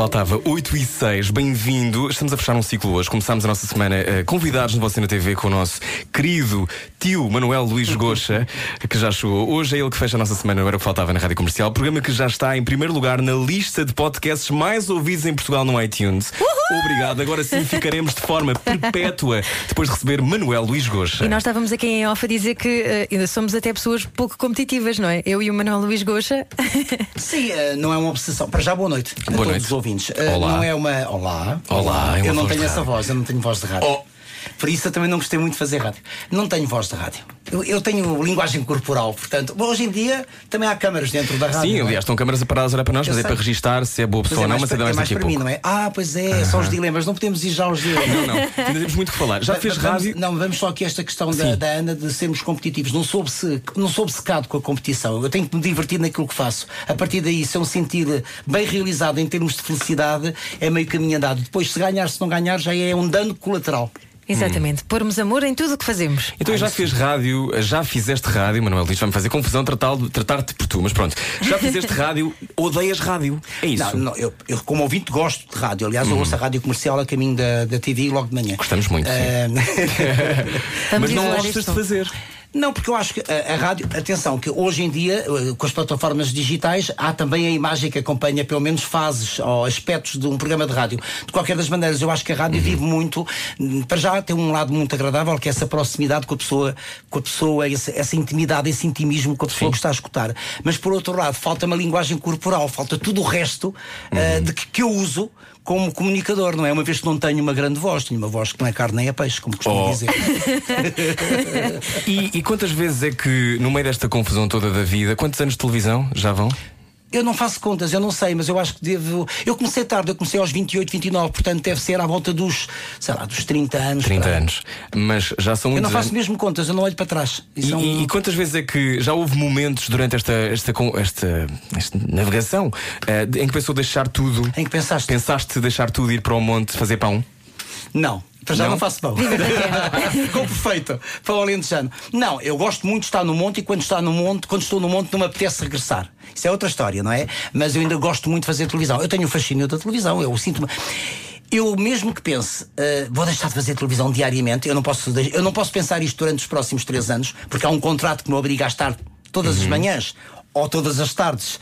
Faltava 8 e 6. Bem-vindo. Estamos a fechar um ciclo hoje. Começámos a nossa semana uh, convidados no Você na TV com o nosso querido tio Manuel Luís Goxa, que já chegou. Hoje é ele que fecha a nossa semana, não era o que faltava na Rádio Comercial. Programa que já está em primeiro lugar na lista de podcasts mais ouvidos em Portugal no iTunes. Uhul! Obrigado. Agora sim ficaremos de forma perpétua depois de receber Manuel Luís Goxa. E nós estávamos aqui em off a dizer que uh, somos até pessoas pouco competitivas, não é? Eu e o Manuel Luís Goxa. Sim, uh, não é uma obsessão. Para já, boa noite boa todos noite. os ouvintes. Uh, Olá. Não é uma. Olá. Olá. É eu não tenho essa voz, eu não tenho voz de rádio. Oh. Por isso eu também não gostei muito de fazer rádio. Não tenho voz de rádio. Eu, eu tenho linguagem corporal, portanto, hoje em dia também há câmaras dentro da rádio. Sim, é? aliás, estão câmaras paradas a olhar para nós, eu mas sei. é para registar se é boa pessoa ou é não, mas mais, é mais daqui para mim, não é? Ah, pois é, uh -huh. são os dilemas, não podemos ir já aos dilemas. Não, não, ainda temos muito que falar. Já mas, fez vamos, rádio? Não, vamos só aqui a esta questão da, da, Ana de sermos competitivos. Não sou, não sou obcecado com a competição. Eu tenho que me divertir naquilo que faço. A partir daí, se eu me sentir bem realizado em termos de felicidade, é meio caminho andado. Depois, se ganhar, se não ganhar, já é um dano colateral. Exatamente, hum. pormos amor em tudo o que fazemos. Então já fez rádio, já fizeste rádio, Manuel diz, vai-me fazer confusão tratar-te tratar por tu, mas pronto, já fizeste rádio, odeias rádio. É isso? Não, não eu, eu, como ouvinte gosto de rádio. Aliás, eu ouço a rádio comercial a caminho da, da TV logo de manhã. Gostamos muito. Uh... mas não gostas de fazer. Não, porque eu acho que a, a, rádio, atenção, que hoje em dia, eh, com as plataformas digitais, há também a imagem que acompanha pelo menos fases ou aspectos de um programa de rádio. De qualquer das maneiras, eu acho que a rádio uhum. vive muito, hum, para já tem um lado muito agradável, que é essa proximidade com a pessoa, com a pessoa, essa, essa intimidade, esse intimismo com a pessoa Sim. que está a escutar. Mas por outro lado, falta uma linguagem corporal, falta tudo o resto eh, uhum. uh, de que, que eu uso como comunicador, não é? Uma vez que não tenho uma grande voz, tenho uma voz que não é carne nem é peixe, como costumo oh. dizer. e, e quantas vezes é que, no meio desta confusão toda da vida, quantos anos de televisão já vão? Eu não faço contas, eu não sei, mas eu acho que devo. Eu comecei tarde, eu comecei aos 28, 29, portanto deve ser à volta dos, sei lá, dos 30 anos. 30 anos. Mas já são Eu não faço mesmo contas, eu não olho para trás. E, um... e, quantas vezes é que já houve momentos durante esta, esta, esta, esta navegação uh, em que pensou deixar tudo? Em que pensaste? Pensaste deixar tudo, ir para o monte fazer pão? Não. Para já não, não faço pão. Ficou perfeito para o Alentejano. Não, eu gosto muito de estar no monte e quando, está no monte, quando estou no monte não me apetece regressar. Isso é outra história, não é? Mas eu ainda gosto muito de fazer televisão. Eu tenho o fascínio da televisão, eu sinto-me. Eu mesmo que pense, uh, vou deixar de fazer televisão diariamente, eu não, posso, eu não posso pensar isto durante os próximos três anos, porque há um contrato que me obriga a estar todas uhum. as manhãs ou todas as tardes, uh,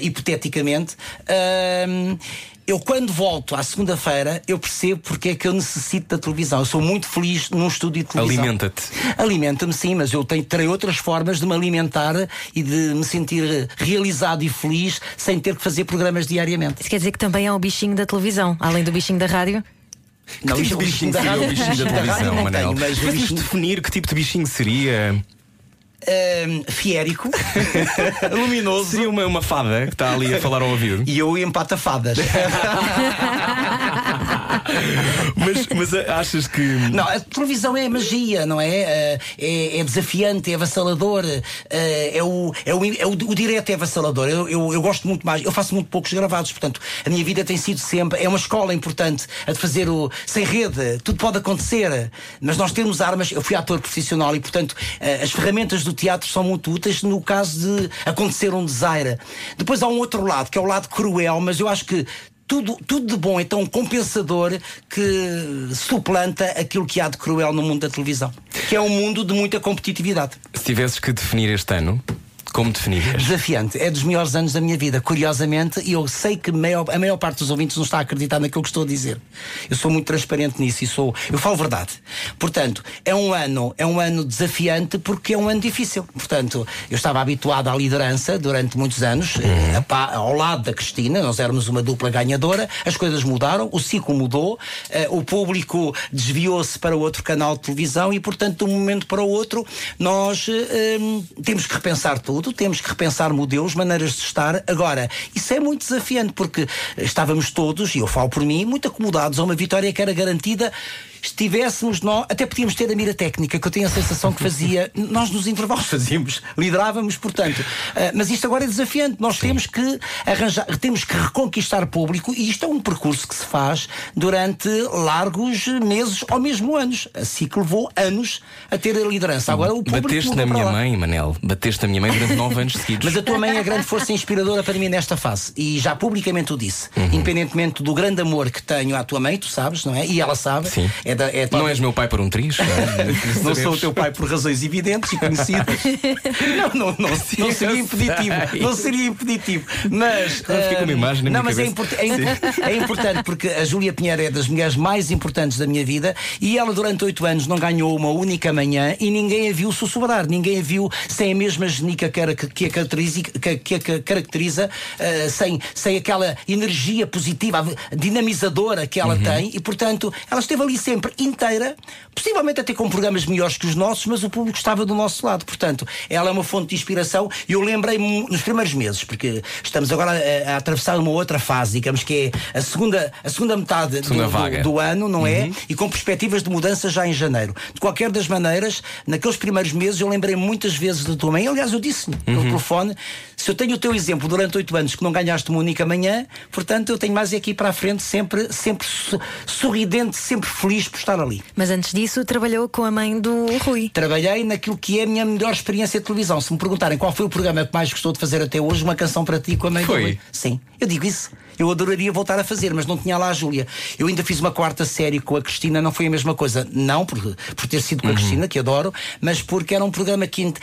hipoteticamente. Uh, eu quando volto à segunda-feira, eu percebo porque é que eu necessito da televisão. Eu sou muito feliz num estúdio de televisão. Alimenta-te. Alimenta-me, sim, mas eu tenho, terei outras formas de me alimentar e de me sentir realizado e feliz sem ter que fazer programas diariamente. Isso quer dizer que também há o bichinho da televisão, além do bichinho da rádio? Não, que tipo de bichinho seria o bichinho da televisão, Manel? Mas bichinho... definir que tipo de bichinho seria? Uh, fiérico, luminoso. Seria uma, uma fada que está ali a falar ao ouvido. E eu empata fadas. mas, mas achas que. Não, a televisão é magia, não é? Eh, é, é desafiante, é avassalador. Eh, é o, é o, é o, o direto é avassalador. Eu, eu, eu, gosto muito mais. Eu faço muito poucos gravados, portanto, a minha vida tem sido sempre. É uma escola importante a de fazer o sem rede. Tudo pode acontecer. Mas nós temos armas. Eu fui ator profissional e, portanto, eh, as ferramentas do teatro são muito úteis no caso de acontecer um desaire. Depois há um outro lado, que é o lado cruel, mas eu acho que tudo, tudo de bom é tão compensador que suplanta aquilo que há de cruel no mundo da televisão, que é um mundo de muita competitividade. Se tivesses que definir este ano, como definirias? Desafiante. É dos melhores anos da minha vida, curiosamente, e eu sei que maior, a maior parte dos ouvintes não está a acreditar naquilo que estou a dizer. Eu sou muito transparente nisso e sou, eu falo verdade. Portanto, é um ano, é um ano desafiante porque é um ano difícil. Portanto, eu estava habituado à liderança durante muitos anos, uhum. a, ao lado da Cristina, nós éramos uma dupla ganhadora, as coisas mudaram, o ciclo mudou, uh, o público desviou-se para outro canal de televisão e, portanto, de um momento para o outro, nós uh, temos que repensar tudo tudo, temos que repensar modelos, maneiras de estar. Agora, isso é muito desafiante, porque estávamos todos, e eu falo por mim, muito acomodados a uma vitória que era garantida estivéssemos nós, até podíamos ter a mira técnica, que eu tenho a sensação que fazia, nós nos intervalos fazíamos, liderávamos, portanto. Uh, mas isto agora é desafiante. Nós Sim. temos que arranjar, temos que reconquistar público e isto é um percurso que se faz durante largos meses ou mesmo anos. A ciclo levou anos a ter a liderança. Agora o público. Bateste na minha mãe, Manel. Bateste na minha mãe durante nove anos seguidos. Mas a tua mãe é a grande força inspiradora para mim nesta fase. E já publicamente o disse. Uhum. Independentemente do grande amor que tenho à tua mãe, tu sabes, não é? E ela sabe. Sim. É da, é Não és meu pai por um triz? não sou o teu pai por razões evidentes e conhecidas. não, não, não, não seria impeditivo. Não seria impeditivo. Mas. Agora fica uma ah, imagem Não, mas é, import- é é importante porque a Júlia Pinheiro é das mulheres mais importantes da minha vida e ela durante oito anos não ganhou uma única manhã e ninguém a viu sussurrar, ninguém a viu sem a mesma genica que, a- que a caracteriza, que, a caracteriza ah, sem, sem aquela energia positiva, dinamizadora que Uhum. ela tem e portanto ela esteve ali sempre inteira, possivelmente até com programas melhores que os nossos, mas o público estava do nosso lado. Portanto, ela é uma fonte de inspiração e eu lembrei-me nos primeiros meses, porque estamos agora a, a atravessar uma outra fase, digamos que é a segunda, a segunda metade do, Segunda do- vaga. do ano, não é? E com perspectivas de mudança já em janeiro. De qualquer das maneiras, naqueles primeiros meses eu lembrei muitas vezes da tua mãe. Aliás, eu disse-lhe pelo telefone: se eu tenho o teu exemplo durante oito anos que não ganhaste uma única manhã, portanto eu tenho mais aqui para a frente, sempre, sempre so- sorridente, sempre feliz por estar ali. Mas antes disso, trabalhou com a mãe do Rui. Trabalhei naquilo que é a minha melhor experiência de televisão. Se me perguntarem qual foi o programa que mais gostou de fazer até hoje, uma canção para ti com a mãe Foi? do Rui. Sim, eu digo isso. Eu adoraria voltar a fazer, mas não tinha lá a Júlia. Eu ainda fiz uma quarta série com a Cristina, não foi a mesma coisa. Não por, por ter sido com Uhum. a Cristina, que adoro, mas porque era um programa que. int-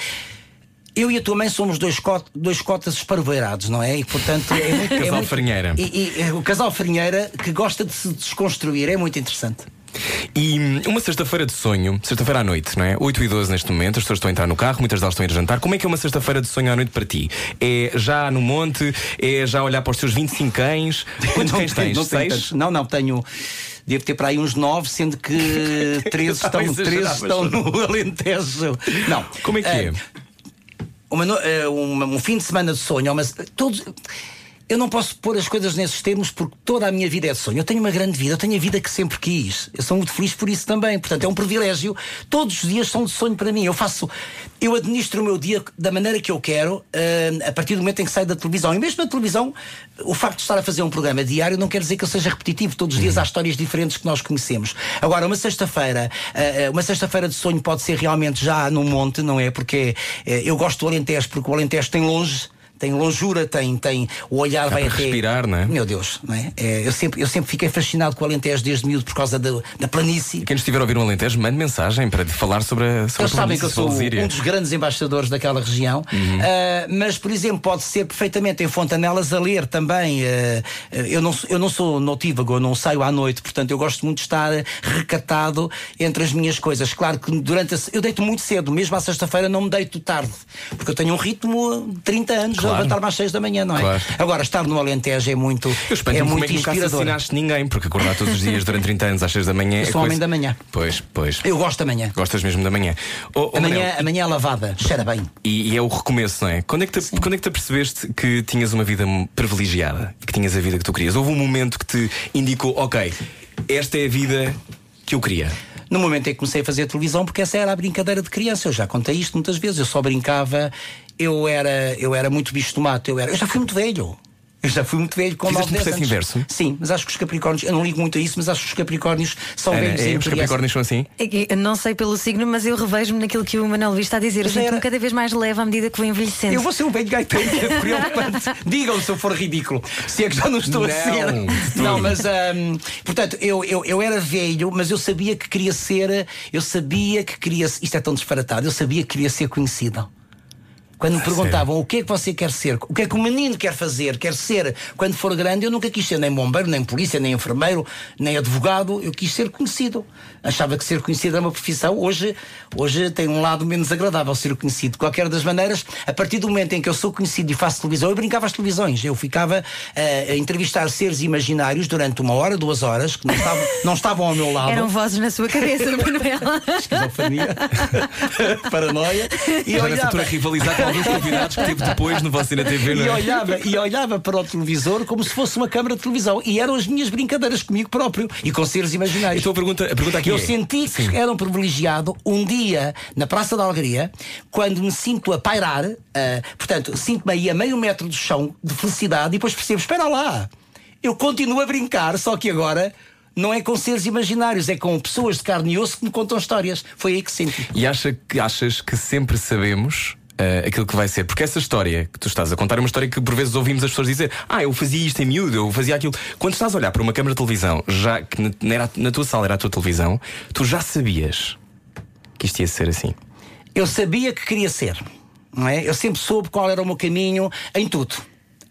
Eu e a tua mãe somos dois, cot, dois cotas esparveirados, não é? E portanto. É muito, é Casal muito- farinheira. E, e, é, o casal farinheira que gosta de se desconstruir, é muito interessante. E hum, uma sexta-feira de sonho, sexta-feira à noite, não é? 8 e 12 neste momento, as pessoas estão a entrar no carro, muitas delas estão a ir jantar. Como é que é uma sexta-feira de sonho à noite para ti? É já no monte? É já olhar para os teus 25 cães? Quantos Não cães tenho- tens? Não, tenho tantos. não, não, tenho. Devo ter para aí uns nove, sendo que três Estava a estão, exagerar, três estão no Alentejo. Não. Como é que é? uma no- eh, uma- um fim de semana de sonho, mas todos. Eu não posso pôr as coisas nesses termos porque toda a minha vida é de sonho. Eu tenho uma grande vida, eu tenho a vida que sempre quis. Eu sou muito feliz por isso também. Portanto, é um privilégio. Todos os dias são de sonho para mim. Eu faço, eu administro o meu dia da maneira que eu quero, eh, a partir do momento em que saio da televisão. E mesmo na televisão, o facto de estar a fazer um programa diário não quer dizer que eu seja repetitivo. Todos os dias há histórias diferentes que nós conhecemos. Agora, uma sexta-feira, eh, uma sexta-feira de sonho pode ser realmente já no monte, não é? Porque eh, eu gosto do Alentejo, porque o Alentejo tem longe. Tem longura, tem, tem o olhar vai para até. respirar, não é? Meu Deus, não é? É, eu, sempre, eu sempre fiquei fascinado com o Alentejo desde miúdo por causa da, da planície. Quem estiver a ouvir um Alentejo, mande mensagem para falar sobre a, sobre Eles a sabem que eu sou um dos grandes embaixadores daquela região, Ah, mas, por exemplo, pode ser perfeitamente em Fontanelas a ler também. Ah, eu, não, sou- eu não sou notívago, eu não saio à noite, portanto, eu gosto muito de estar recatado entre as minhas coisas. Claro que durante a, eu deito muito cedo, mesmo à sexta-feira não me deito tarde, porque eu tenho um ritmo de 30 anos, Claro. A levantar-me às 6 da manhã, não é? Claro. Agora, estar no Alentejo é muito, Eu espanto é como muito é que nunca assassinaste ninguém, porque acordar todos os dias durante 30 anos às 6 da manhã Eu é sou um homem coisa- da manhã. Pois, pois. Eu gosto da manhã. Gostas mesmo da manhã. Oh, oh, Amanhã, Manel, amanhã lavada, cheira bem. E, e é o recomeço, não é? Quando é, que te, quando é que te apercebeste que tinhas uma vida privilegiada? Que tinhas a vida que tu querias? Houve um momento que te indicou, ok, esta é a vida que eu queria. No momento em que comecei a fazer televisão, porque essa era a brincadeira de criança. Eu já contei isto muitas vezes. Eu só brincava, eu era, eu era muito bicho de mato. Eu, era, eu já fui muito velho. Eu já fui muito velho com Fizeste 9, um 10 processo anos. inverso? Sim, mas acho que os Capricórnios, eu não ligo muito a isso, mas acho que os Capricórnios são Ana, velhos é, os. Capricórnios são assim? É que eu Não sei pelo signo, mas eu revejo-me naquilo que o Manuel Luís está a dizer. Eu sinto-me cada vez mais leve à medida que vou envelhecendo. Eu vou ser um velho gaiteiro, é preocupante. Digam se eu for ridículo. Se é que já não estou a Não, ser. de tudo. Não, mas hum, portanto, eu, eu, eu era velho, mas eu sabia que queria ser. Eu sabia que queria. Isto é tão disparatado. Eu sabia que queria ser conhecido. Quando me perguntavam o que é que você quer ser, o que é que o menino quer fazer, quer ser quando for grande, eu nunca quis ser nem bombeiro, nem polícia, nem enfermeiro, nem advogado, eu quis ser conhecido. Achava que ser conhecido era uma profissão. Hoje, hoje tem um lado menos agradável ser conhecido. De qualquer das maneiras, a partir do momento em que eu sou conhecido e faço televisão, eu brincava às televisões. Eu ficava eh, a entrevistar seres imaginários durante uma hora, duas horas, que não estavam, não estavam ao meu lado. Eram vozes na sua cabeça, Manuela. Esquizofrenia, paranoia. E altura olhava, a rivalizar com alguns convidados que teve depois no Você na TV, e não é? olhava, e olhava para o televisor como se fosse uma câmara de televisão. E eram as minhas brincadeiras comigo próprio e com seres imaginários. Então a pergunta, a pergunta aqui Eu senti que Sim. era um privilegiado um dia na Praça da Alegria, quando me sinto a pairar, ah, portanto, sinto-me aí a meio metro do chão de felicidade e depois percebo: espera lá, eu continuo a brincar, só que agora. Não é com seres imaginários, é com pessoas de carne e osso que me contam histórias. Foi aí que senti. E acha que, achas que sempre sabemos uh, aquilo que vai ser. Porque essa história que tu estás a contar é uma história que por vezes ouvimos as pessoas dizer: Ah, eu fazia isto em miúdo, eu fazia aquilo. Quando estás a olhar para uma câmara de televisão, já que na, era, na tua sala era a tua televisão, tu já sabias que isto ia ser assim. Eu sabia que queria ser, não é? Eu sempre soube qual era o meu caminho em tudo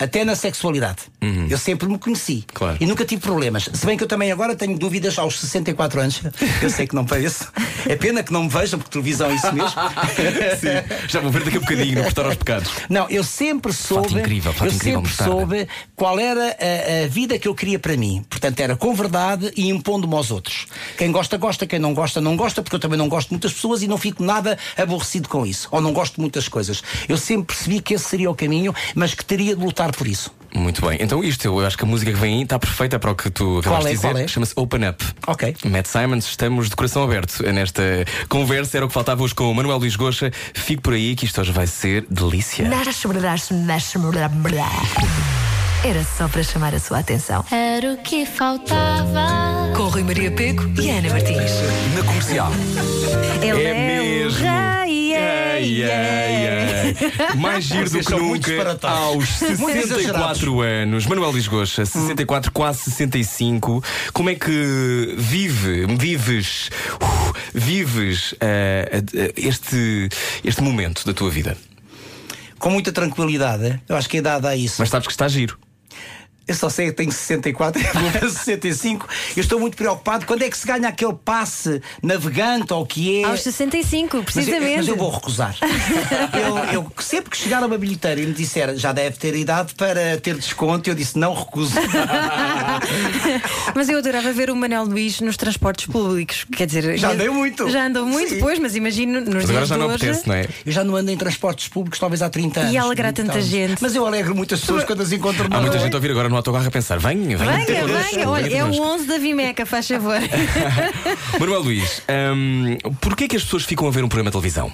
até na sexualidade. Uhum. Eu sempre me conheci claro. e nunca tive problemas. Se bem que eu também agora tenho dúvidas aos 64 anos. Eu sei que não pareço. É pena que não me vejam, porque televisão é isso mesmo. Sim. Já vou ver daqui a bocadinho, no Portar aos Pecados. Não, eu sempre soube. Fato incrível, fato eu incrível sempre soube qual era a, a, vida que eu queria para mim. Portanto, era com verdade e impondo-me aos outros. Quem gosta, gosta, quem não gosta, não gosta, porque eu também não gosto de muitas pessoas e não fico nada aborrecido com isso. Ou não gosto de muitas coisas. Eu sempre percebi que esse seria o caminho, mas que teria de lutar por isso. Muito bem. Então isto, eu acho que a música que vem aí está perfeita para o que tu acabaste é, de dizer. É? Chama-se Open Up. Ok. Matt Simons, estamos de coração aberto nesta conversa. Era o que faltava hoje com o Manuel Luís Goxa. Fique por aí que isto hoje vai ser delícia. Era só para chamar a sua atenção. Era o que faltava. Com Rui Maria Pego e Ana Martins. Na comercial. Ele é, é mesmo. Ai, ai. Mais giro do que nunca aos Muito 64 anos. Manuel Lisgocha, 64, quase 65. Como é que vive, vives, uh, vives uh, uh, este, este momento da tua vida? Com muita tranquilidade. Eu acho que a idade dá isso. Mas sabes que está giro. Eu só sei que tenho 64 vou para 65. Eu estou muito preocupado. Quando é que se ganha aquele passe navegante ou o que é? Aos 65, Mas eu, precisamente. mas eu vou recusar. eu, eu sempre que chegar a uma bilheteira e me disser já deve ter idade para ter desconto, eu disse não recuso. Mas eu adorava ver o Manuel Luís nos transportes públicos. Quer dizer, Já andei muito. Já andou muito, Sim. pois, mas imagino nos Mas agora dias já de não hoje. apetece, não é? Eu já não ando em transportes públicos talvez há 30 anos. alegrar tanta Então, gente. Mas eu alegro muitas pessoas quando as encontro Há muita gente a ouvir agora no autocarro a pensar: venha, venha. Venha, venha, olha, é o connosco. 11 da Vimeca, faz favor. Manuel Luís, hum, porquê que as pessoas ficam a ver um programa de televisão?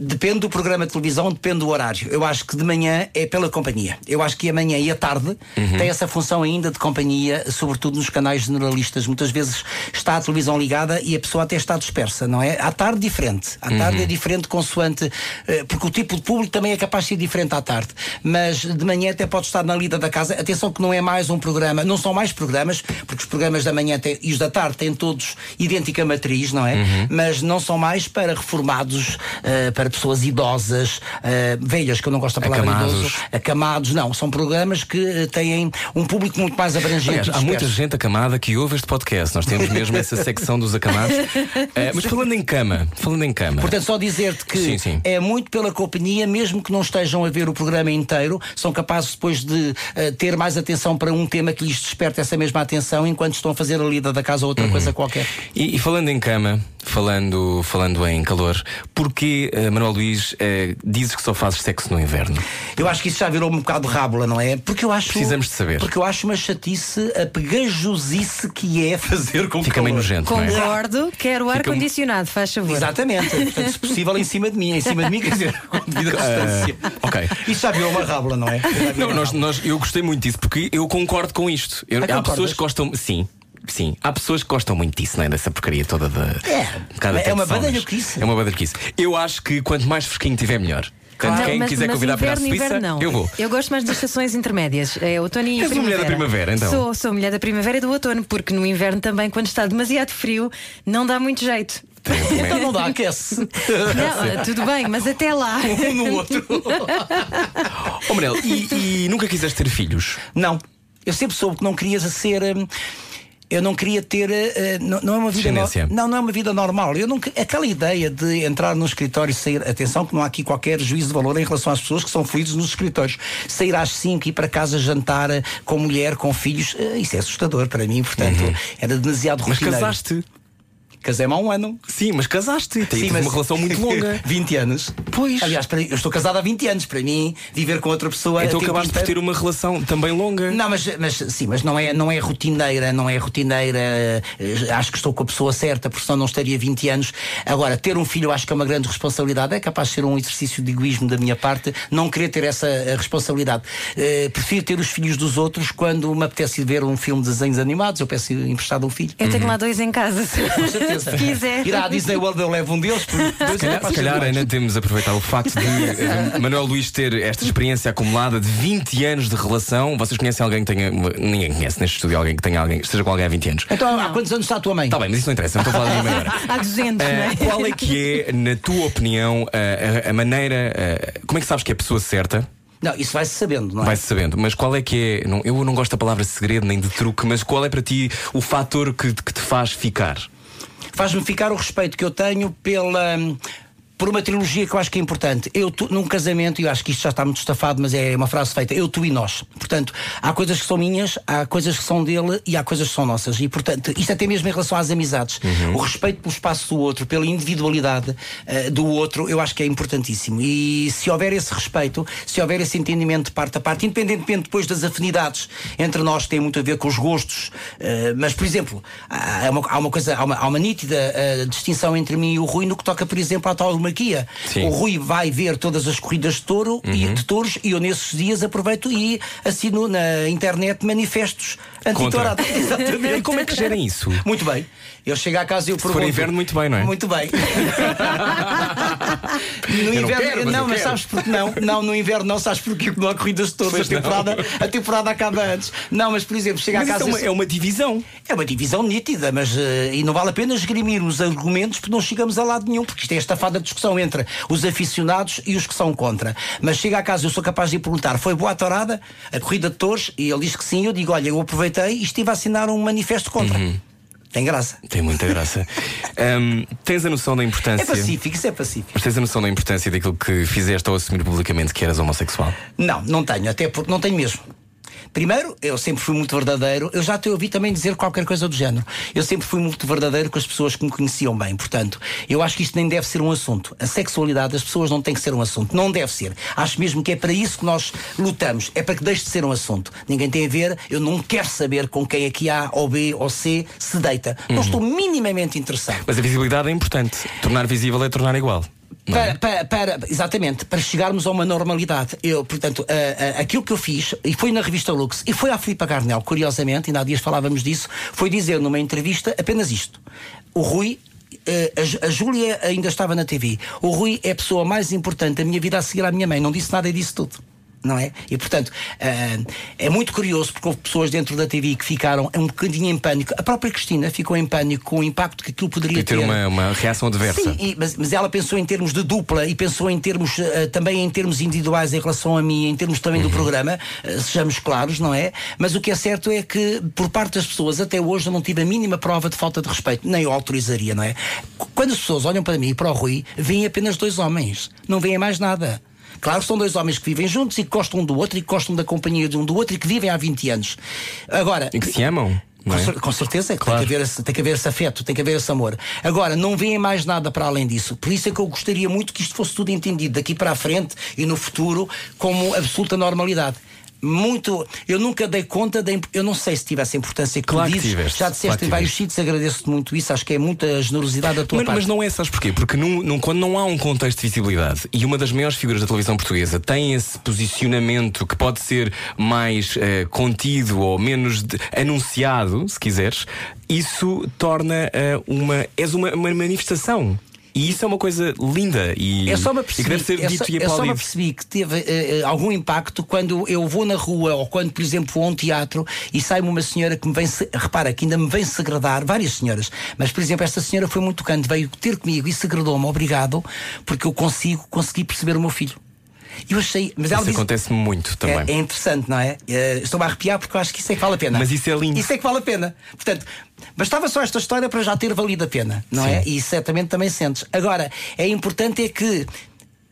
Depende do programa de televisão, depende do horário. Eu acho que de manhã é pela companhia. Eu acho que a manhã e a tarde tem essa função ainda de companhia, sobretudo nos canais generalistas. Muitas vezes está a televisão ligada e a pessoa até está dispersa, não é? À tarde, diferente. À tarde é diferente, consoante. eh, Porque o tipo de público também é capaz de ser diferente à tarde. Mas de manhã até pode estar na lida da casa. Atenção que não é mais um programa, não são mais programas, porque os programas da manhã têm- e os da tarde têm todos idêntica matriz, não é? Mas não são mais para reformados, eh, para pessoas idosas, eh, velhas, que eu não gosto da palavra Acamados. idoso, acamados, não. São programas que eh, têm um público muito mais abrangente. Aliás, há muita gente acamada que ouve este podcast. Nós temos mesmo essa secção dos acamados. Eh, mas falando em cama, falando em cama. Portanto, só dizer-te que Sim, sim. é muito pela companhia, mesmo que não estejam a ver o programa inteiro, são capazes depois de eh, ter mais atenção para um tema que lhes desperte essa mesma atenção enquanto estão a fazer a lida da casa ou outra coisa qualquer. E, e falando em cama, falando, falando em calor, porquê, eh, Manuel Luís, eh, dizes que só fazes sexo no inverno? Eu acho que isso já virou um bocado rábula, não é? Porque eu acho. Precisamos de saber. Porque eu acho uma chatice a pegajosice que é fazer com Fica calor. meio nojento, não é? Concordo, quero Fica- ar-condicionado, faz favor. Exatamente. Portanto, se possível, em cima de mim. Em cima de mim, quer dizer, com devida distância. ok. Isso já virou uma rábula, não é? Não, nós, nós- eu gostei muito disso porque eu concordo com isto. Eu- Ah, há pessoas que gostam. Sim. Sim, há pessoas que gostam muito disso, não é? Dessa porcaria toda da. É. É tempo uma de saunas. badalhoquice. É uma badalhoquice. Eu acho que quanto mais fresquinho tiver, melhor. Portanto, Não, quem mas, quiser mas convidar para ir à inverno, Suíça, inverno não. eu vou. Eu gosto mais das estações intermédias. É outono e És uma mulher da primavera, então? Sou, sou mulher da primavera e do outono, porque no inverno também, quando está demasiado frio, não dá muito jeito. Então não dá, aquece. Não, tudo bem, mas até lá. um no outro. Oh, Manel, e, e nunca quiseste ter filhos? Não. Eu sempre soube que não querias ser. hum, Eu não queria ter. eh, não, não é uma vida. no-. Não, não é uma vida normal. Eu nunca, aquela ideia de entrar num escritório e sair. Atenção, que não há aqui qualquer juízo de valor em relação às pessoas que são felizes nos escritórios. Sair às 5 e ir para casa jantar eh, com mulher, com filhos, eh, isso é assustador para mim. Portanto, era demasiado Mas rotineiro. casaste. Casei-me há um ano. Sim, mas casaste. Tem Sim, uma relação muito longa. 20 anos. Pois. Aliás, para- eu estou casado há 20 anos. Para mim, viver com outra pessoa. Então a tempo acabaste por ter uma relação também longa. Não, mas, mas sim, mas não é, não é rotineira, não é rotineira. eh, Acho que estou com a pessoa certa, porque senão não estaria 20 anos. Agora, ter um filho acho que é uma grande responsabilidade. É capaz de ser um exercício de egoísmo da minha parte, não querer ter essa eh, responsabilidade. Eh, prefiro ter os filhos dos outros quando me apetece ver um filme de desenhos animados. Eu peço emprestado um filho. Eu tenho lá dois em casa. Com certeza. Certeza. Se quiser. Ir à Disney World eu levo um deles. Se calhar, se calhar ainda temos de aproveitar o facto de Manuel Luís ter esta experiência acumulada de 20 anos de relação. Vocês conhecem alguém que tenha. Ninguém conhece neste estúdio alguém que tenha alguém, esteja com alguém há 20 anos. Então, há quantos anos está a tua mãe? Está bem, mas isso não interessa, não estou a falar da minha mãe agora. Há 200, não Eh, é? qual é que é, na tua opinião, a, a- a maneira. eh, como é que sabes que é a pessoa certa? Não, isso vai-se sabendo, não é? Vai-se sabendo, mas qual é que é. Não, eu não gosto da palavra segredo nem de truque, mas qual é para ti o fator que, que te faz ficar? Faz-me ficar o respeito que eu tenho pela. Por uma trilogia que eu acho que é importante. Eu, tu, num casamento, e eu acho que isto já está muito estafado, mas é uma frase feita: eu, tu e nós. Portanto, há coisas que são minhas, há coisas que são dele e há coisas que são nossas. E, portanto, isto até mesmo em relação às amizades. O respeito pelo espaço do outro, pela individualidade eh, do outro, eu acho que é importantíssimo. E se houver esse respeito, se houver esse entendimento de parte a parte, independentemente depois das afinidades entre nós, que tem muito a ver com os gostos, eh, mas, por exemplo, há uma, há uma coisa, há uma, há uma nítida eh, distinção entre mim e o Rui no que toca, por exemplo, à Sim. O Rui vai ver todas as corridas de touro e de touros e eu nesses dias aproveito e assino na internet manifestos antitourados. Exatamente. E como é que gerem isso? Muito bem. Eu chego à casa e eu for pergunto. inverno, muito bem, não é? Muito bem. no Eu não inverno, quero, mas não, mas sabes porque não? Não, no inverno não, sabes porque não há corridas de touros. A não. temporada, a temporada acaba antes. Não, mas por exemplo, chega Mas à isso casa. é uma, é uma divisão. É uma divisão nítida, mas eh, e não vale a pena esgrimir os argumentos porque não chegamos a lado nenhum, porque isto é esta fada discussão entre os aficionados e os que são contra. Mas chega à casa, eu sou capaz de perguntar: foi boa a tourada, a corrida de touros? E ele diz que sim. Eu digo: olha, eu aproveitei e estive a assinar um manifesto contra. Tem graça. Tem muita graça. Ahm, tens a noção da importância. É pacífico, isso é pacífico. Mas tens a noção da importância daquilo que fizeste ao assumir publicamente que eras homossexual? Não, não tenho, até porque não tenho mesmo. Primeiro, eu sempre fui muito verdadeiro. Eu já te ouvi também dizer qualquer coisa do género. Eu sempre fui muito verdadeiro com as pessoas que me conheciam bem. Portanto, eu acho que isto nem deve ser um assunto. A sexualidade das pessoas não tem que ser um assunto. Não deve ser. Acho mesmo que é para isso que nós lutamos. É para que deixe de ser um assunto. Ninguém tem a ver. Eu não quero saber com quem aqui A ou B ou C se deita. Não estou minimamente interessado. Mas a visibilidade é importante. Tornar visível é tornar igual. É? Para, para, para- exatamente, para chegarmos a uma normalidade. Eu, portanto, aquilo que eu fiz, e foi na revista Lux, e foi à Filipa Garnel, curiosamente, ainda há dias falávamos disso, foi dizer numa entrevista apenas isto. O Rui. eh, A, a Júlia ainda estava na TV. O Rui é a pessoa mais importante da minha vida a seguir à minha mãe. Não disse nada e disse tudo. Não é? E portanto, eh, é muito curioso porque houve pessoas dentro da TV que ficaram um bocadinho em pânico. A própria Cristina ficou em pânico com o impacto que aquilo poderia E ter ter. uma, uma reação adversa. Sim, e- mas, mas ela pensou em termos de dupla e pensou em termos eh, também em termos individuais em relação a mim, em termos também Uhum. do programa, eh, sejamos claros, não é? Mas o que é certo é que, por parte das pessoas, até hoje eu não tive a mínima prova de falta de respeito, nem eu autorizaria, não é? Qu- Quando as pessoas olham para mim e para o Rui, veem apenas dois homens, não veem mais nada. Claro, são dois homens que vivem juntos e que gostam um do outro e que gostam da companhia de um do outro e que vivem há 20 anos. Agora, E que se amam. com, é? com certeza, que Claro. tem, que haver esse, tem que haver esse afeto, tem que haver esse amor. Agora, não veem mais nada para além disso. Por isso é que eu gostaria muito que isto fosse tudo entendido daqui para a frente e no futuro como absoluta normalidade. Muito. Eu nunca dei conta da. Eu não sei se tivesse a importância que Claro tu que dizes. tiveste, Já disseste claro em vários sítios, agradeço-te muito isso. Acho que é muita generosidade da tua Mas, parte. mas não é, sabes porquê? Porque num- num- quando não há um contexto de visibilidade e uma das maiores figuras da televisão portuguesa tem esse posicionamento que pode ser mais eh, contido ou menos de- anunciado, se quiseres, isso torna eh, uma. és uma, uma manifestação. E isso é uma coisa linda e, Eu só me e que apercebi, deve ser eu dito só, e eu só me aplaudido. apercebi que teve eh, algum impacto quando eu vou na rua ou quando, por exemplo, vou a um teatro e sai-me uma senhora que me vem, se- repara, que ainda me vem segredar, várias senhoras, mas, por exemplo, esta senhora foi muito tocante, veio ter comigo e segredou-me, obrigado, porque eu consigo, consegui perceber o meu filho. Eu achei, mas Isso acontece muito também. é, é interessante, não é? Eh, Estou-me a arrepiar porque eu acho que isso é que vale a pena. Mas isso é lindo. Isso é que vale a pena. Portanto, bastava só esta história para já ter valido a pena, não é? E certamente também sentes. Agora, é importante é que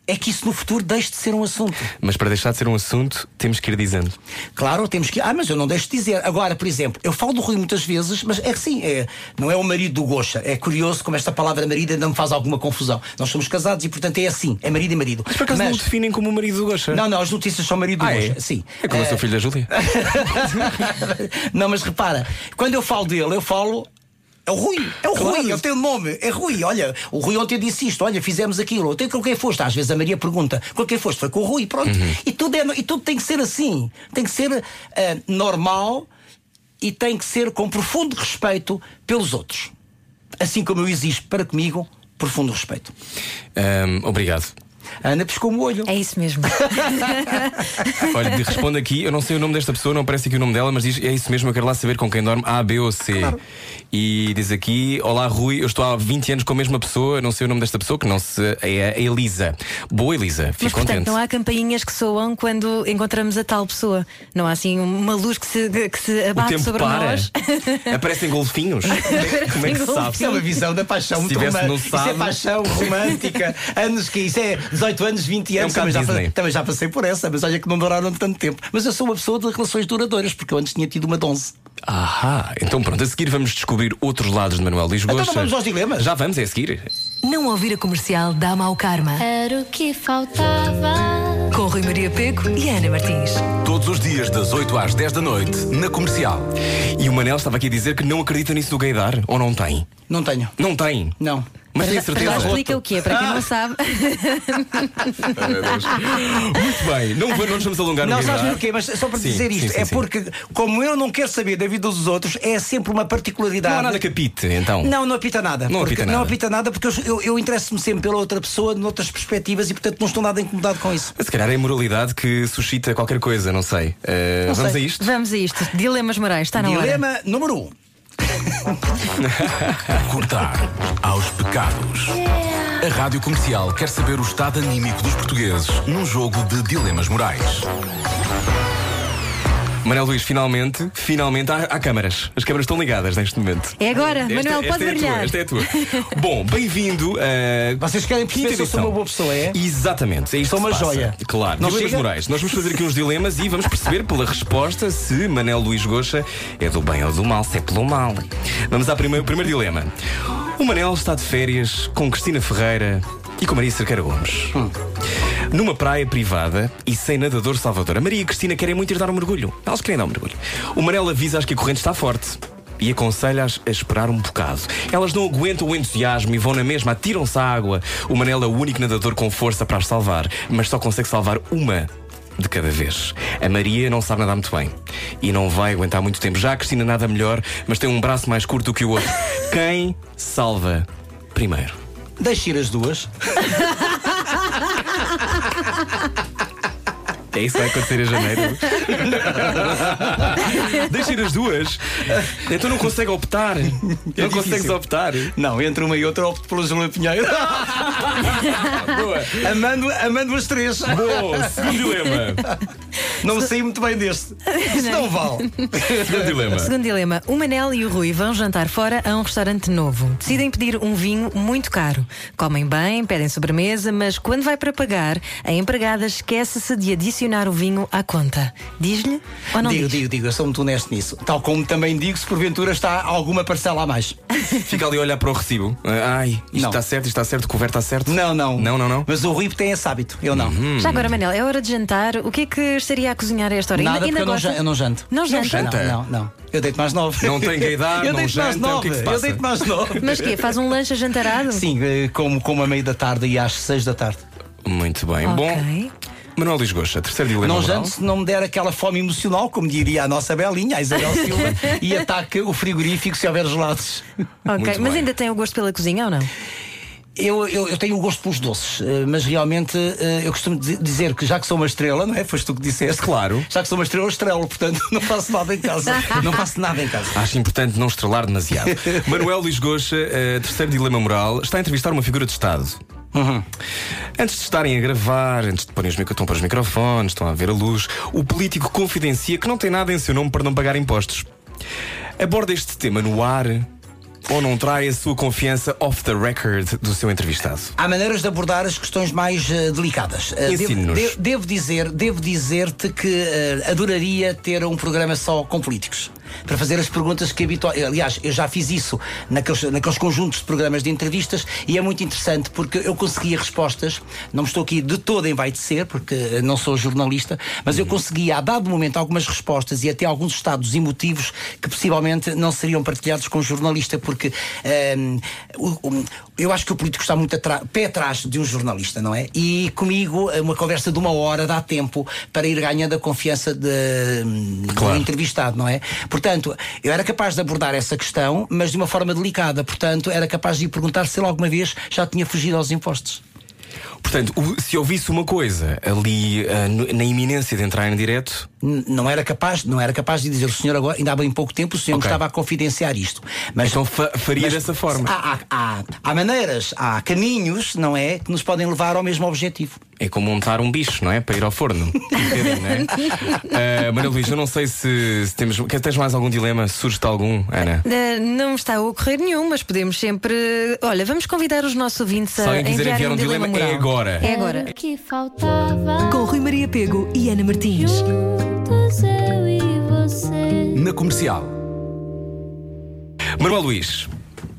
é que isso no futuro deixe de ser um assunto. Mas para deixar de ser um assunto, temos que ir dizendo. Claro, temos que. Ah, mas eu não deixo de dizer. Agora, por exemplo, eu falo do Rui muitas vezes, mas é que sim, é, não é o marido do Gocha. É curioso como esta palavra marido ainda me faz alguma confusão. Nós somos casados e, portanto, é assim: é marido e marido. Mas por acaso não o definem como o marido do Gocha? Não, não, as notícias são marido do Ah, é? Gocha. Sim. É como o Eh, seu filho da Júlia. não, mas repara, quando eu falo dele, eu falo. É o Rui, é o Claro. Rui, ele tem o nome, é Rui. Olha, o Rui ontem disse isto, olha, fizemos aquilo. Então com quem foste? Às vezes a Maria pergunta, com quem foste? Foi com o Rui, pronto. E, tudo é, e tudo tem que ser assim. Tem que ser eh, normal e tem que ser com profundo respeito pelos outros. assim como eu exijo para comigo, profundo respeito. Ahm, obrigado. A Ana piscou-me o olho. É isso mesmo. Olha, de- responde aqui, eu não sei o nome desta pessoa, não aparece aqui o nome dela, mas diz: é isso mesmo, eu quero lá saber com quem dorme A, B ou C. E diz aqui: Olá Rui, eu estou há 20 anos com a mesma pessoa, não sei o nome desta pessoa, que não se. É a Elisa. Boa, Elisa, Mas fico portanto, contente. não há campainhas que soam quando encontramos a tal pessoa. Não há assim uma luz que se, que se O abate tempo sobre para. nós. Aparecem golfinhos. Como é que- Como é que se sabe? Isso é uma visão da paixão Se muito tivesse romântica. no Isso é sábado. paixão romântica. anos que isso é 18 anos, 20 anos. um bocado também, já, também já passei por essa, mas olha que não duraram tanto tempo. Mas eu sou uma pessoa de relações duradouras, porque eu antes tinha tido uma donze. Ahá, então pronto, a seguir vamos descobrir outros lados de Manuel Luís Então vamos aos dilemas? Já vamos, é a seguir. Não ouvir a comercial dá mau karma. Era o que faltava. Com Rui Maria Peco e Ana Martins. Todos os dias, das 8 às 10 da noite, na comercial. E o Manel estava aqui a dizer que não acredita nisso do gaydar, ou não tem? Não tenho. Não tem. Não. Mas já certeza? explica o que é, para quem não sabe. Meu Deus. Muito bem, não, vou- não nos vamos alongar Não, sabes gaydar. porquê? Mas só para Sim, dizer isto, sim, é sim. porque, como eu não quero saber da vida dos outros, é sempre uma particularidade. Não há nada que apite, então. Não, não apita nada. Não apita Não nada. apita nada porque eu, eu, eu interesso-me sempre pela outra pessoa, noutras perspectivas, e portanto não estou nada incomodado com isso. Mas se calhar é a moralidade que suscita qualquer coisa, não sei. Eh, Não vamos sei. a isto? Vamos a isto. Dilemas morais, está na hora. Dilema número 1. Um. Cortar aos pecados. A Rádio Comercial quer saber o estado anímico dos portugueses num jogo de dilemas morais. Manuel Luís, finalmente, finalmente há, há câmaras. As câmaras estão ligadas neste momento. É agora, Esta- Manuel, esta pode é brilhar. Tua, esta é a tua. Bom, bem-vindo a. Vocês querem perceber se eu sou uma boa pessoa, é? Exatamente, é isto Sou uma passa. joia. Claro, Não dilemas chega? morais. Nós vamos fazer aqui uns dilemas e vamos perceber pela resposta se Manel Luís Goxa é do bem ou do mal, se é pelo mal. Vamos ao primeiro, primeiro dilema. O Manel está de férias com Cristina Ferreira e com Maria Cerqueira Gomes. Hum. Numa praia privada e sem nadador salvador. A Maria e a Cristina querem muito ir dar um mergulho. Elas querem dar um mergulho. O Manel avisa-as que a corrente está forte. E aconselha-as a esperar um bocado. Elas não aguentam o entusiasmo e vão na mesma, atiram-se à água. O Manel é o único nadador com força para as salvar, mas só consegue salvar uma de cada vez. A Maria não sabe nadar muito bem e não vai aguentar muito tempo. Já a Cristina nada melhor, mas tem um braço mais curto do que o outro. Quem salva primeiro? Deixe ir as duas. É isso que vai acontecer em janeiro. Deixa ir as duas. Então não consegue optar. Não consegues difícil. optar. Não, entre uma e outra opto pela Júlia Pinheiro. Boa. amando, amando as três. Boa. Segundo dilema. Não me saí muito bem deste. Isso não vale. Segundo dilema. Segundo dilema, o Manel e o Rui vão jantar fora a um restaurante novo. Decidem pedir um vinho muito caro. Comem bem, pedem sobremesa, mas quando vai para pagar, a empregada esquece-se de adicionar o vinho à conta. Diz-lhe ou não digo, diz? digo, digo, eu sou muito honesto nisso. Tal como também digo se porventura está alguma parcela a mais. Fica ali a olhar para o recibo. Ai, isto Não. está certo, isto está certo, o couvert está certo. Não, não. Não, não, não. Mas o Rui tem esse hábito, eu não. Já agora, Manel, é hora de jantar. O que é que estaria a cozinhar a esta hora? Nada, porque eu não, gosta? ja- eu não janto. Não janta? janta? Não, não, não. Eu deito mais nove. Não tem gaydar, eu não deito mais janta, o que é que nove. Eu deito mais nove. Mas quê? Faz um lanche jantarado? Sim, eh, como, como a meio da tarde e às seis da tarde. Muito bem. Ok. Bom, Manuel Luís Goxa, terceiro dilema. Não janto se não me der aquela fome emocional, como diria a nossa Belinha, a Isabel Silva, e ataque o frigorífico se houver gelados. Ok, Muito mas bem. ainda tem o gosto pela cozinha ou não? Eu, eu, eu tenho o gosto pelos doces, eh, mas realmente eh, eu costumo dizer- que já que sou uma estrela, não é? Foste tu que disseste. Claro. Já que sou uma estrela, estrelo, portanto não faço nada em casa. Não faço nada em casa. Acho importante não estrelar demasiado. Manuel Luís Goxa, eh, terceiro dilema moral, está a entrevistar uma figura de Estado. Antes de estarem a gravar, antes de porem os, micro- estão a pôr os microfones, estão a ver a luz, o político confidencia que não tem nada em seu nome para não pagar impostos. Aborda este tema no ar ou não trai a sua confiança off the record do seu entrevistado? Há maneiras de abordar as questões mais eh, delicadas. Eh, devo, de- devo dizer, devo dizer-te que eh, adoraria ter um programa só com políticos. Para fazer as perguntas que habitualmente. Aliás, eu já fiz isso naqueles, naqueles conjuntos de programas de entrevistas e é muito interessante porque eu conseguia respostas. Não me estou aqui de todo em vai ser, porque não sou jornalista, mas eu conseguia, a dado momento, algumas respostas e até alguns estados emotivos que possivelmente não seriam partilhados com o jornalista, porque ehm, eu acho que o político está muito pé atrás de um jornalista, não é? E comigo, eh, uma conversa de uma hora dá tempo para ir ganhando a confiança de, Claro. do entrevistado, não é? Portanto, Portanto, eu era capaz de abordar essa questão, mas de uma forma delicada. Portanto, era capaz de lhe perguntar se ele alguma vez já tinha fugido aos impostos. Portanto, se ouvisse uma coisa ali ah, na iminência de entrar em direto, Não era capaz, não era capaz de dizer o senhor agora, ainda há bem pouco tempo, o senhor me Ok. estava a confidenciar isto. Mas então fa- faria mas dessa forma. Há, há- há- há maneiras, há caminhos, não é? Que nos podem levar ao mesmo objetivo. É como montar um bicho, não é? Para ir ao forno. Um bocadinho, não é? Ah, Maria Luís, eu não sei se, se temos. quer- Tens mais algum dilema? Surge-te algum, Ana? Eh, Não me está a ocorrer nenhum, mas podemos sempre. Olha, vamos convidar os nossos ouvintes Se a alguém quiser enviarem enviar um dilema, moral. é agora. É agora. Era o que faltava. Com Rui Maria Pego e Ana Martins. Juntos eu e você. Na comercial. Manuel Luís,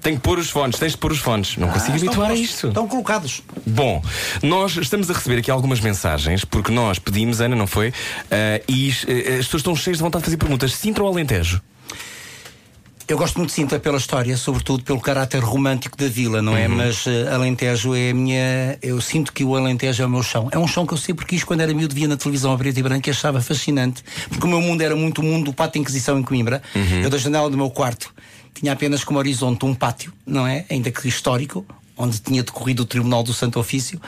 tenho que pôr os fones, tens de pôr os fones. Não consigo Ah, estão habituar a isto. Estão colocados. Bom, nós estamos a receber aqui algumas mensagens, porque nós pedimos, Ana, não foi? Ah, e eh, as pessoas estão cheias de vontade de fazer perguntas. Sintra ou Alentejo? Eu gosto muito de Sintra pela história, sobretudo pelo caráter romântico da vila, não é? Mas eh, Alentejo é a minha. Eu sinto que o Alentejo é o meu chão. É um chão que eu sempre quis quando era miúdo, via na televisão a preto e branco e achava fascinante. Porque o meu mundo era muito o mundo do pátio de Inquisição em Coimbra. Eu, da janela do meu quarto, tinha apenas como horizonte um pátio, não é? Ainda que histórico. Onde tinha decorrido o Tribunal do Santo Ofício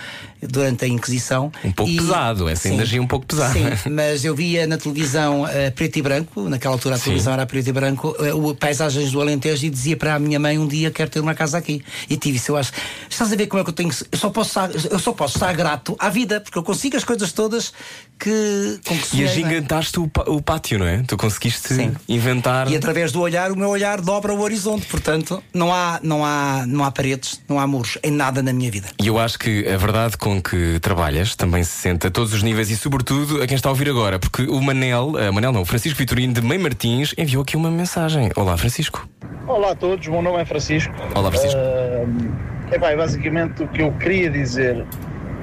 durante a Inquisição. Um pouco pesado, essa Sim. energia um pouco pesada. Sim, mas eu via na televisão eh, preto e branco, naquela altura a televisão era preto e branco, o paisagens do Alentejo e dizia para a minha mãe um dia quero ter uma casa aqui. E tive isso, eu acho. Estás a ver como é que eu tenho. Eu só posso estar, eu só posso estar grato à vida, porque eu consigo as coisas todas que. Com que E sonhei, não é? agigantaste o, o pátio, não é? Tu conseguiste Sim. inventar. E através do olhar, o meu olhar dobra o horizonte. Portanto, não há, não há, não há paredes, não há muros, em nada na minha vida. E eu acho que a verdade com que trabalhas também se sente a todos os níveis e, sobretudo, a quem está a ouvir agora, porque o Manel, uh, Manel não, o Francisco Vitorino de Mãe Martins enviou aqui uma mensagem. Olá, Francisco. Olá a todos, o meu nome é Francisco. Olá, Francisco. é epá, basicamente o que eu queria dizer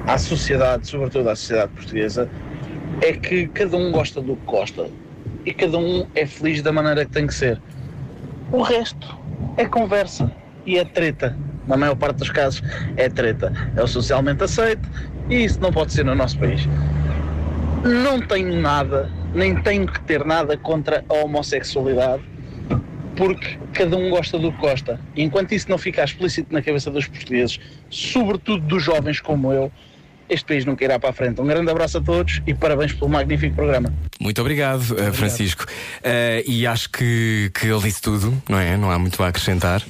à sociedade, sobretudo à sociedade portuguesa, é que cada um gosta do que gosta e cada um é feliz da maneira que tem que ser. O resto é conversa e é treta. Na maior parte dos casos é treta. É o socialmente aceito e isso não pode ser no nosso país. Não tenho nada, nem tenho que ter nada contra a homossexualidade porque cada um gosta do que gosta. E enquanto isso não ficar explícito na cabeça dos portugueses, sobretudo dos jovens como eu, este país nunca irá para a frente. Um grande abraço a todos e parabéns pelo magnífico programa. Muito obrigado, uh, Francisco. Uh, e acho que, que ele disse tudo, não é? Não há muito a acrescentar.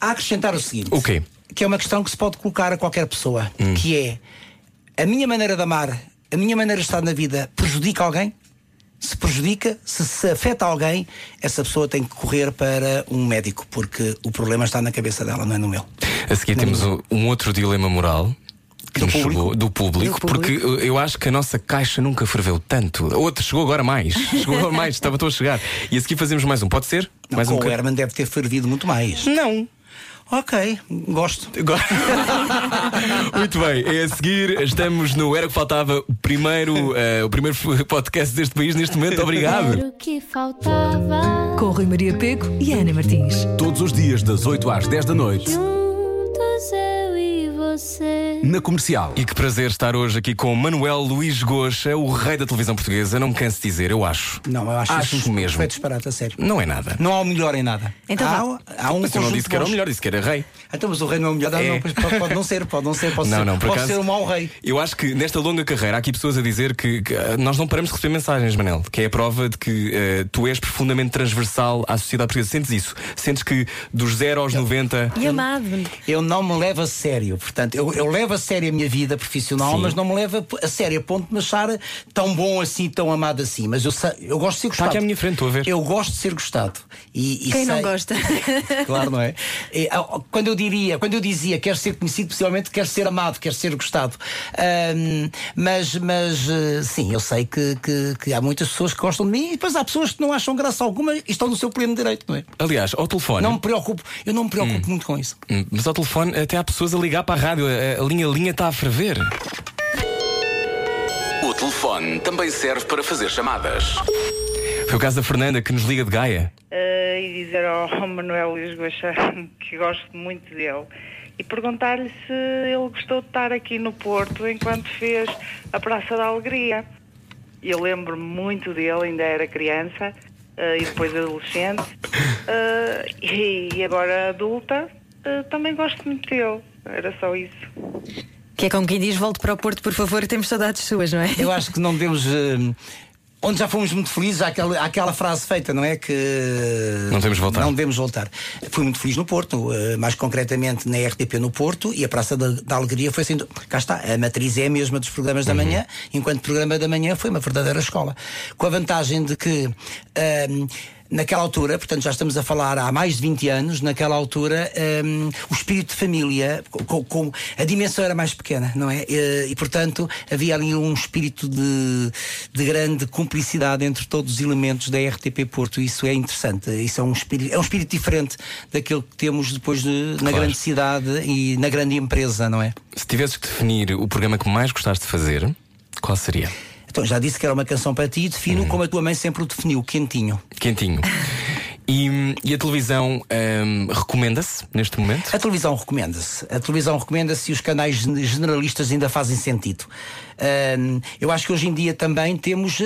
Há a acrescentar o seguinte: O quê? que é uma questão que se pode colocar a qualquer pessoa, que é a minha maneira de amar, a minha maneira de estar na vida prejudica alguém? Se prejudica, se se afeta alguém, essa pessoa tem que correr para um médico, porque o problema está na cabeça dela, não é no meu. A seguir temos um, um outro dilema moral. Que Do nos público. chegou do público, Do porque público. eu- acho que a nossa caixa nunca ferveu tanto. Outro chegou agora mais. Chegou agora mais, estava estou a chegar. E a seguir fazemos mais um. Pode ser? Não, mais com um o boca- Herman deve ter fervido muito mais. Não. Ok, gosto. Muito bem, é a seguir, estamos no Era o que Faltava, o primeiro, eh, o primeiro podcast deste país neste momento. Obrigado. Era o que faltava. Com Rui Maria Pego e Ana Martins. Todos os dias, das 8 às 10 da noite. Juntos eu e você. Na comercial. E que prazer estar hoje aqui com Manuel Luís Goxa, o rei da televisão portuguesa. Não me canso de dizer, eu acho. Não, eu acho, Acho isso mesmo. perfeito disparate, a sério. Não é nada. Não há o melhor em nada. Então há, há um Mas eu não disse que era o melhor, disse que era rei. Então, mas o rei não é o melhor. É. não, pode, pode não ser, pode não ser, pode Não, ser, não, por pode acaso. ser um mau rei. Eu acho que nesta longa carreira há aqui pessoas a dizer que, que, ah, nós não paramos de receber mensagens, Manel, que é a prova de que ah, tu és profundamente transversal à sociedade portuguesa. Sentes isso? Sentes que dos 0 aos 90. E amado. Eu não me levo a sério, portanto, eu, eu levo a sério a minha vida profissional, Sim. mas não me levo a sério a ponto de me achar tão bom assim, tão amado assim. Mas eu, sei- eu gosto de ser Está gostado. aqui à minha frente, estou a ver. Eu gosto de ser gostado. E, e Quem não sei- gosta? Claro, não é? E, ah, Quando eu diria, quando eu dizia quero ser conhecido, possivelmente quero ser amado, quero ser gostado. Ahm, mas, mas eh, sim, eu sei que, que, que há muitas pessoas que gostam de mim e depois há pessoas que não acham graça alguma e estão no seu pleno direito, não é? Aliás, ao telefone. Não me preocupo, eu não me preocupo muito com isso. Hum, Mas ao telefone até há pessoas a ligar para a rádio. A, a linha a linha está a ferver. O telefone também serve para fazer chamadas. Foi o caso da Fernanda que nos liga de Gaia. eh, e dizer ao Manuel Luís Goxa que gosto muito dele e perguntar-lhe se ele gostou de estar aqui no Porto enquanto fez a Praça da Alegria. Eu lembro-me muito dele, ainda era criança, eh, e depois adolescente. Eh, e, e agora adulta, também gosto muito dele. Era só isso. Que é como quem diz: volte para o Porto, por favor, temos saudades suas, não é? Eu acho que não devemos. eh, onde já fomos muito felizes, há aquela, há aquela frase feita, não é? Que. Não devemos voltar. Não devemos voltar. Fui muito feliz no Porto, eh, mais concretamente na RTP no Porto, e a Praça da, da Alegria foi sendo. Cá está, a matriz é a mesma dos programas da manhã, enquanto programa da manhã foi uma verdadeira escola. Com a vantagem de que. ehm, Naquela altura, portanto já estamos a falar há mais de 20 anos, naquela altura ehm, o espírito de família, com, com- a dimensão era mais pequena, não é? E, e, portanto havia ali um espírito de, de grande cumplicidade entre todos os elementos da RTP Porto. Isso é interessante. Isso é um espírito, é um espírito diferente daquele que temos depois de- na Claro. grande cidade e na grande empresa, não é? Se tivesses que definir o programa que mais gostaste de fazer, qual seria? Então já disse que era uma canção para ti e defino como a tua mãe sempre o definiu, quentinho. Quentinho. E, e a televisão hum, recomenda-se neste momento? A televisão recomenda-se. A televisão recomenda-se e os canais gen- generalistas ainda fazem sentido. Eu acho que hoje em dia também temos,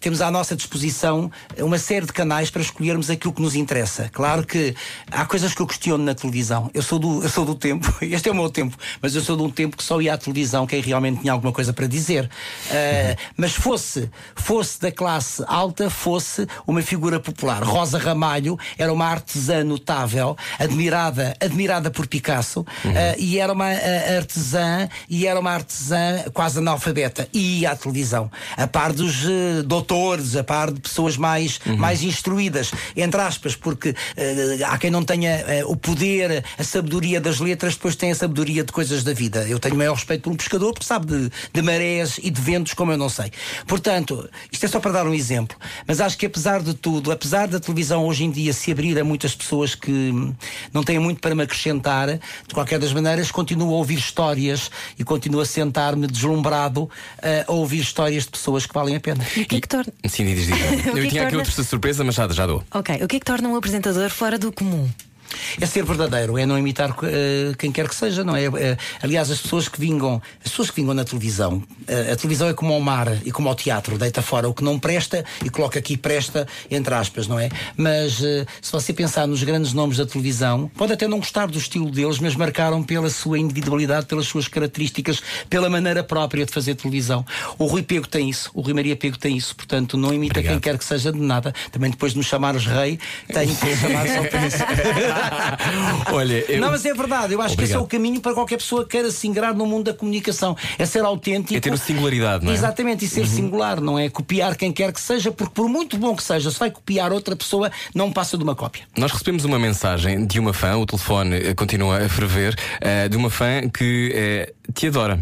temos à nossa disposição uma série de canais para escolhermos aquilo que nos interessa. Claro que há coisas que eu questiono na televisão. Eu sou do, eu sou do tempo, este é o meu tempo, mas eu sou de um tempo que só ia à televisão quem realmente tinha alguma coisa para dizer. Ah, mas fosse, fosse da classe alta, fosse uma figura popular. Rosa Ramalho era uma artesã notável, admirada, admirada por Picasso, ah, e era uma ah, artesã, e era uma artesã quase analfabeta, e ia à televisão, a par dos eh, doutores, a par de pessoas mais, mais instruídas, entre aspas, porque eh, há quem não tenha eh, o poder, a sabedoria das letras, depois tem a sabedoria de coisas da vida. Eu tenho maior respeito por um pescador porque sabe de, de marés e de ventos como eu não sei. Portanto, isto é só para dar um exemplo, mas acho que apesar de tudo, apesar da televisão hoje em dia se abrir a muitas pessoas que hum, não têm muito para me acrescentar, de qualquer das maneiras, continuo a ouvir histórias e continuo a sentar-me deslumbrado eh, a ouvir histórias de pessoas que valem a pena. E o que é que torna. Sim, diz, diz. é Eu que tinha aqui torna- outra surpresa, mas já, já dou. Ok, o que é que torna um apresentador fora do comum? É ser verdadeiro, é não imitar eh, quem quer que seja, não é? Eh, aliás, as pessoas que vingam, as pessoas que vingam na televisão, eh, a televisão é como ao mar e como ao teatro, deita fora o que não presta e coloca aqui presta, entre aspas, não é? Mas se você pensar nos grandes nomes da televisão, pode até não gostar do estilo deles, mas marcaram pela sua individualidade, pelas suas características, pela maneira própria de fazer televisão. O Rui Pego tem isso, o Rui Maria Pego tem isso, portanto, não imita Obrigado. quem quer que seja de nada. Também depois de me chamares rei, tenho que chamar só por isso. Olha, eu- Não, mas é verdade. Eu acho que esse é Obrigado. o caminho para qualquer pessoa que queira se ingrar no mundo da comunicação. É ser autêntico. É ter singularidade, não é? Exatamente, e ser singular, não é copiar quem quer que seja, porque por muito bom que seja, se vai copiar outra pessoa, não passa de uma cópia. Nós recebemos uma mensagem de uma fã, o telefone eh, continua a ferver, eh, de uma fã que eh, te adora.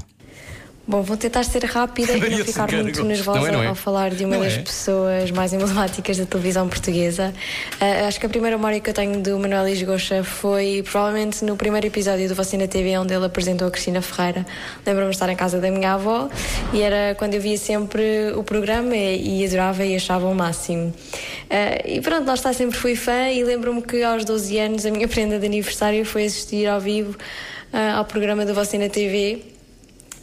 Bom, vou tentar ser rápida e não ficar muito nervosa Não é, não é? ao falar de uma Não das é? pessoas mais emblemáticas da televisão portuguesa. Ah, acho que a primeira memória que eu tenho do Manuel Goxa foi provavelmente no primeiro episódio do Você na TV, onde ele apresentou a Cristina Ferreira. Lembro-me de estar em casa da minha avó e era quando eu via sempre o programa e, e adorava e achava o máximo. Ah, e pronto, lá está, sempre fui fã e lembro-me que aos 12 anos a minha prenda de aniversário foi assistir ao vivo ah, ao programa do Você na TV.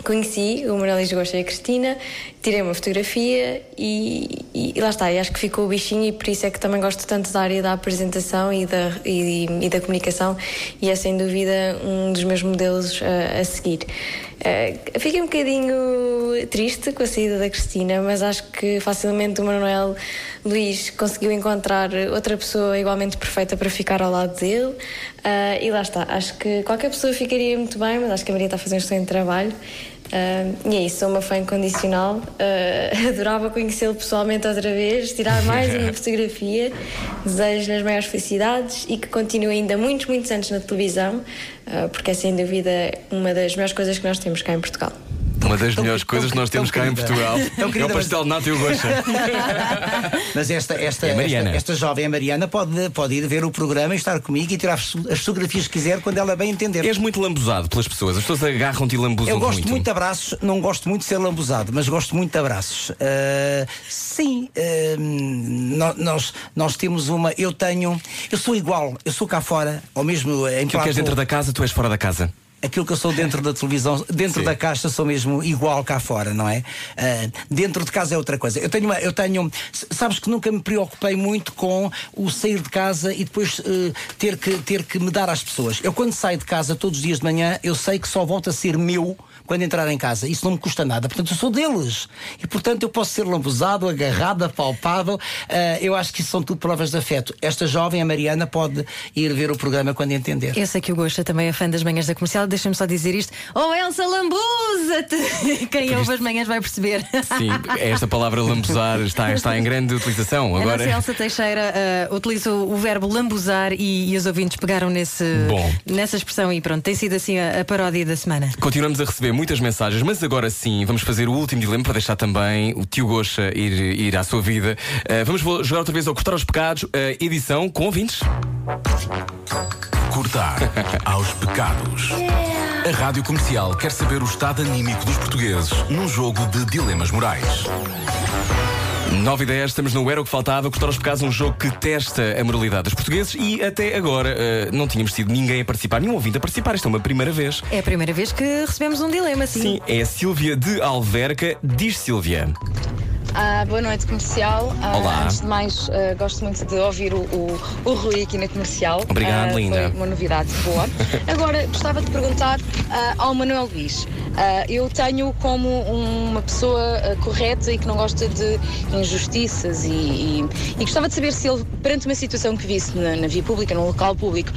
Conheci o Manuel Lisgosta e a Cristina, tirei uma fotografia e, e- e lá está. E acho que ficou o bichinho e por isso é que também gosto tanto da área da apresentação e da, e, e da comunicação e é sem dúvida um dos meus modelos ah, a seguir. Ah, fiquei um bocadinho triste com a saída da Cristina, mas acho que facilmente o Manuel Luís conseguiu encontrar outra pessoa igualmente perfeita para ficar ao lado dele. Ah, e lá está. Acho que qualquer pessoa ficaria muito bem, mas acho que a Maria está a fazer um excelente trabalho. Ah, e é isso, sou uma fã incondicional. Ah, adorava conhecê-lo pessoalmente outra vez, tirar mais uma fotografia. Desejo-lhe as maiores felicidades e que continue ainda muitos, muitos anos na televisão, ah, porque é sem dúvida uma das melhores coisas que nós temos cá em Portugal. Uma das Tão- melhores tão- coisas que nós temos cá em. Portugal. É o pastel de nata e o gocha. Mas esta, esta, É esta, esta jovem, a Mariana, pode, pode ir ver o programa e estar comigo e tirar as as fotografias que quiser quando ela bem entender. És muito lambuzado pelas pessoas. As pessoas agarram-te e lambuzam Eu gosto muito. muito de abraços, não gosto muito de ser lambuzado, mas gosto muito de abraços. Ah, sim, nó- nós, nós temos uma. Eu tenho. Eu sou igual, eu sou cá fora, ou mesmo em Aquilo que és plato- dentro da casa, tu és fora da casa. Aquilo que eu sou dentro da televisão, dentro Sim. da caixa sou mesmo igual cá fora, não é? Ah, dentro de casa é outra coisa. Eu tenho, uma- eu tenho, sabes que nunca me preocupei muito com o sair de casa e depois eh, ter, que, ter que me dar às pessoas. Eu quando saio de casa todos os dias de manhã, eu sei que só volto a ser meu quando entrar em casa. Isso não me custa nada. Portanto, eu sou deles. E portanto eu posso ser lambuzado, agarrado, apalpado. Ah, eu acho que isso são tudo provas de afeto. Esta jovem, a Mariana, pode ir ver o programa quando entender. Eu sei que o Gosta também é fã das manhãs da comercial. Deixa-me só dizer isto. Oh, Elsa, lambuza-te! Quem ouve as manhãs vai perceber. Sim, esta palavra lambuzar está, está em grande utilização. A Agora. nossa Elsa Teixeira utiliza o verbo lambuzar e, e os ouvintes pegaram nesse, Bom. nessa expressão e pronto, tem sido assim a, a paródia da semana. Continuamos a receber muitas mensagens, mas agora sim vamos fazer o último dilema para deixar também o tio Goxa ir, ir à sua vida. Uh, vamos jogar outra vez ao Cortar os Pecados, a edição com ouvintes. Cortar aos pecados. A Rádio Comercial quer saber o estado anímico dos portugueses num jogo de dilemas morais. 9 e 10, estamos no Era o que Faltava, Cortar os Pecados, um jogo que testa a moralidade dos portugueses e até agora uh, não tínhamos tido ninguém a participar, nenhum ouvinte a participar. Isto é uma primeira vez. É a primeira vez que recebemos um dilema, sim. Sim, é a Sílvia de Alverca. Diz Sílvia. Ah, boa noite, comercial. Ah, Olá. Antes de mais, ah, gosto muito de ouvir o, o, o Rui aqui na comercial. Obrigado, Ah, linda. Foi uma novidade boa. Agora, gostava de perguntar ah, ao Manuel Luís. Ah, eu tenho como uma pessoa correta e que não gosta de injustiças e, e- e gostava de saber se ele, perante uma situação que visse na, na via pública, no local público,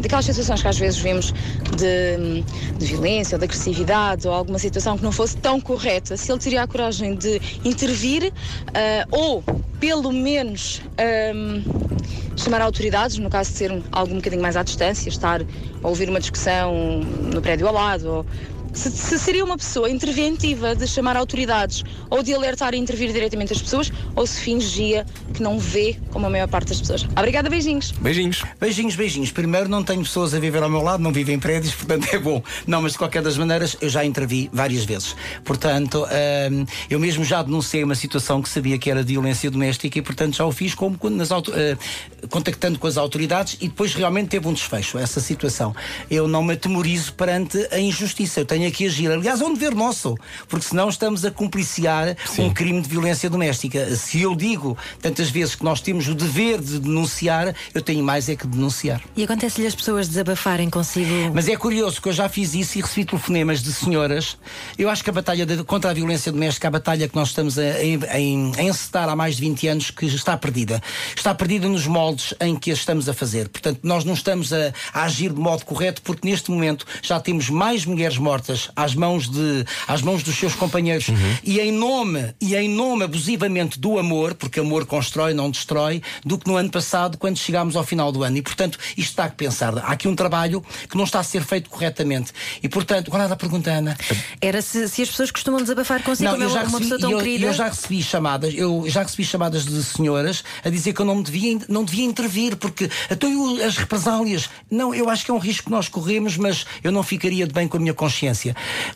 daquelas situações que às vezes vemos de, de violência ou de agressividade ou alguma situação que não fosse tão correta, se ele teria a coragem de intervir ah, ou, pelo menos, ahm, chamar autoridades, no caso de ser algo um bocadinho mais à distância, estar a ouvir uma discussão no prédio ao lado, ou se, se seria uma pessoa interventiva de chamar autoridades ou de alertar e intervir diretamente as pessoas, ou se fingia que não vê como a maior parte das pessoas. Obrigada, beijinhos. Beijinhos. Beijinhos, beijinhos. Primeiro, não tenho pessoas a viver ao meu lado, não vivo em prédios, portanto é bom. Não, mas de qualquer das maneiras, eu já intervi várias vezes. Portanto, hum, eu mesmo já denunciei uma situação que sabia que era de violência doméstica e, portanto, já o fiz como quando nas auto- eh, contactando com as autoridades e depois realmente teve um desfecho essa situação. Eu não me atemorizo perante a injustiça. Eu tenho que agir. Aliás, é um dever nosso, porque senão estamos a compliciar um crime de violência doméstica. Se eu digo tantas vezes que nós temos o dever de denunciar, eu tenho mais é que denunciar. E acontece-lhe as pessoas desabafarem consigo. Mas é curioso que eu já fiz isso e recebi telefonemas de senhoras. Eu acho que a batalha de- contra a violência doméstica, a batalha que nós estamos a, a, a encetar há mais de 20 anos, que está perdida. Está perdida nos moldes em que a estamos a fazer. Portanto, nós não estamos a, a agir de modo correto porque neste momento já temos mais mulheres mortas às mãos, de, às mãos dos seus companheiros e em nome, e em nome abusivamente do amor, porque amor constrói, não destrói, do que no ano passado, quando chegámos ao final do ano. E, portanto, isto está a pensar. Há aqui um trabalho que não está a ser feito corretamente. E, portanto, qual era a pergunta, Ana? Era se, se as pessoas costumam desabafar consigo como é uma, uma pessoa tão eu, querida. eu já recebi chamadas, eu já recebi chamadas de senhoras a dizer que eu não me devia, não devia intervir, porque eu- as represálias. Não, eu acho que é um risco que nós corremos, mas eu não ficaria de bem com a minha consciência.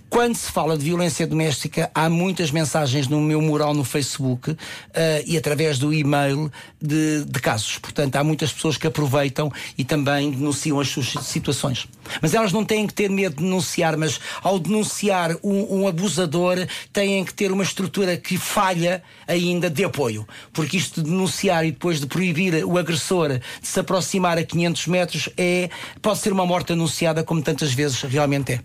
Quando se fala de violência doméstica, há muitas mensagens no meu mural no Facebook eh, e através do e-mail de, de casos. Portanto, há muitas pessoas que aproveitam e também denunciam as suas situações. Mas elas não têm que ter medo de denunciar, mas ao denunciar um, um abusador, têm que ter uma estrutura que falha ainda de apoio. Porque isto de denunciar e depois de proibir o agressor de se aproximar a 500 metros é, pode ser uma morte anunciada, como tantas vezes realmente é.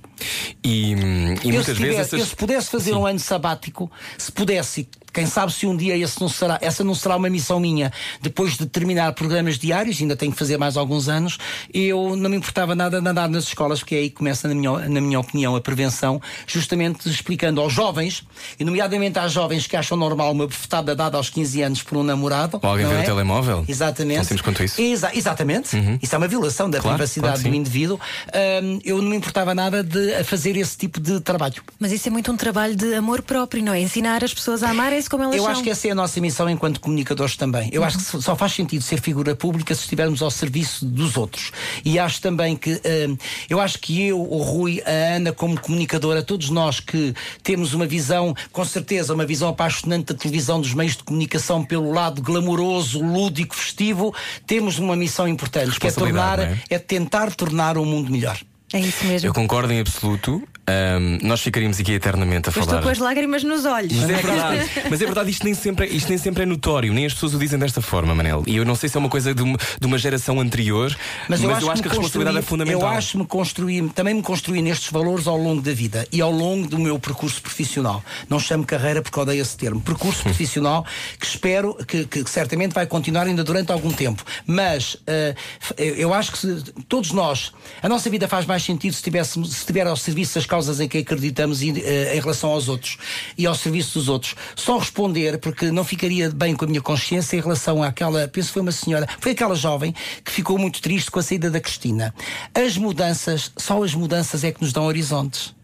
E, hum, e eu, muitas se vezes essas. eu se pudesse fazer um ano sabático, se pudesse, quem sabe se um dia esse não será, essa não será uma missão minha, depois de terminar programas diários, ainda tenho que fazer mais alguns anos, eu não me importava nada de andar nas escolas, porque é aí que começa, na minha, na minha opinião, a prevenção, justamente explicando aos jovens, e nomeadamente às jovens que acham normal uma bofetada dada aos 15 anos por um namorado. Ou alguém não ver é? o telemóvel. Exatamente. Tão simples quanto isso. Exa- exatamente. Isso é uma violação da Claro, privacidade claro do indivíduo. Ahm, eu não me importava nada de fazer esse tipo de trabalho. Mas isso é muito um trabalho de amor próprio, não é? Ensinar as pessoas a como elas Eu são. acho que essa é a nossa missão enquanto comunicadores também. Eu acho que só faz sentido ser figura pública se estivermos ao serviço dos outros. E acho também que hum, eu acho que eu, o Rui, a Ana como comunicadora, todos nós que temos uma visão, com certeza, uma visão apaixonante da televisão, dos meios de comunicação pelo lado glamouroso, lúdico, festivo, temos uma missão importante, que é tornar, é? é tentar tornar o mundo melhor. É isso mesmo. Eu concordo em absoluto. Ahm, nós ficaríamos aqui eternamente a Eu estou falar. com as lágrimas nos olhos. Mas é verdade, mas é verdade, isto nem, sempre, é- isto nem sempre é notório, nem as pessoas o dizem desta forma, Manel. E eu não sei se é uma coisa de uma, de uma geração anterior, mas, eu acho, que, a responsabilidade é fundamental. Eu acho que me construí, também me construí nestes valores ao longo da vida e ao longo do meu percurso profissional. Não chamo carreira porque odeio esse termo. Percurso profissional que espero que, que certamente vai continuar ainda durante algum tempo. Mas eh, eu eu acho que se- todos nós, a nossa vida faz mais sentido se, tivéssemos, se tiver ao serviço das causas em que acreditamos e, eh, em relação aos outros e ao serviço dos outros. Só responder, porque não ficaria bem com a minha consciência em relação àquela, penso que foi uma senhora, foi aquela jovem que ficou muito triste com a saída da Cristina. As mudanças, só as mudanças é que nos dão horizontes.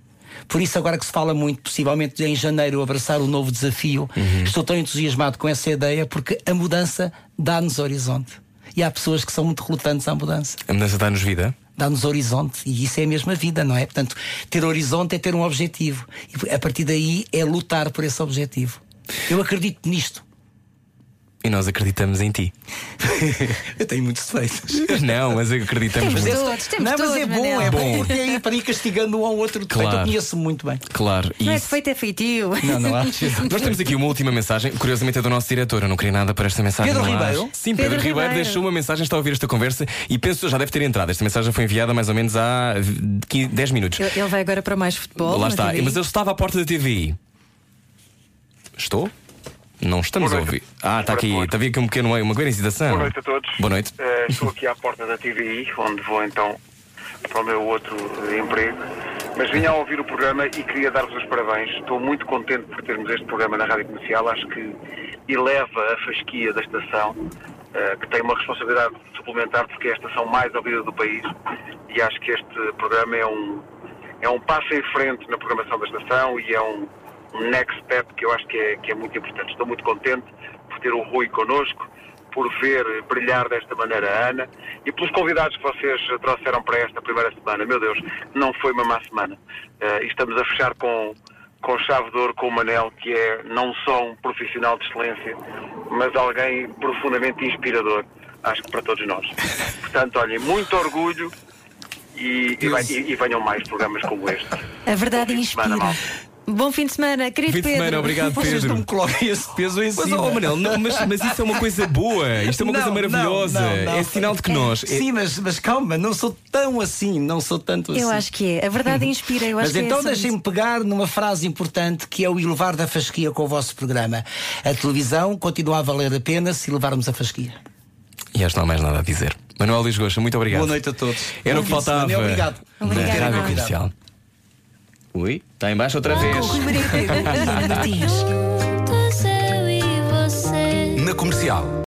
Por isso, agora que se fala muito, possivelmente em janeiro, abraçar o novo desafio, estou tão entusiasmado com essa ideia porque a mudança dá-nos horizonte. E há pessoas que são muito relutantes à mudança. A mudança dá-nos vida. Dá-nos horizonte e isso é a mesma vida, não é? Portanto, ter horizonte é ter um objetivo e a partir daí é lutar por esse objetivo. Eu acredito nisto. E nós acreditamos em ti. Eu tenho muitos defeitos. Não, mas acreditamos Temos muito. todos, temos não, mas todos, é bom, Manel. é bom porque é para ir castigando um ao outro defeito. Claro. Eu conheço muito bem. Claro. Não é defeito, é feitio. Não, não acho. Nós temos aqui uma última mensagem, curiosamente é do nosso diretor. Eu não queria nada para esta mensagem. Pedro. Ribeiro? Sim, Pedro, Pedro Ribeiro, deixou uma mensagem, está a ouvir esta conversa e penso já deve ter entrado. Esta mensagem foi enviada mais ou menos há 15, 10 minutos. Ele vai agora para mais futebol. Lá está. TV. Mas ele estava à porta da TVI. Estou? Não estamos a ouvir. Ah, está aqui. Está aqui um pequeno uma pequena hesitação. Boa noite a todos. Boa noite. Eh, estou aqui à porta da TVI, onde vou então para o meu outro emprego. Mas vim a ouvir o programa e queria dar-vos os parabéns. Estou muito contente por termos este programa na Rádio Comercial. Acho que eleva a fasquia da estação, eh, que tem uma responsabilidade suplementar porque é a estação mais ouvida do país. E acho que este programa é um, é um passo em frente na programação da estação e é um, um next step que eu acho que é, que é muito importante. Estou muito contente por ter o Rui connosco, por ver brilhar desta maneira a Ana e pelos convidados que vocês trouxeram para esta primeira semana. Meu Deus, não foi uma má semana. E estamos a fechar com, com chave de ouro com o Manel, que é não só um profissional de excelência, mas alguém profundamente inspirador, acho que para todos nós. Portanto, olhem, muito orgulho e, e, e- venham mais programas como este. A verdade inspira. Bom fim de semana, querido Fim de Pedro. semana, obrigado, Vocês Pedro. não me coloquem esse peso em Mas, cima. oh, Manel, não, mas, mas isso é uma coisa boa. Isto é uma coisa Não, maravilhosa. não, não, não. É sinal de que nós. é- Sim, mas, mas calma, não sou tão assim, não sou tanto assim. Eu acho que é. A verdade inspira. Eu acho Mas que é então sobre deixem-me pegar numa frase importante que é o elevar da fasquia com o vosso programa. A televisão continua a valer a pena se levarmos a fasquia. E acho que não há mais nada a dizer. Manuel Luís Gosta, muito obrigado. Boa noite a todos. Era o Bom que faltava. e Obrigado. Na Obrigada. Rádio Comercial. Ui, está em baixo outra vez. E você. Na comercial.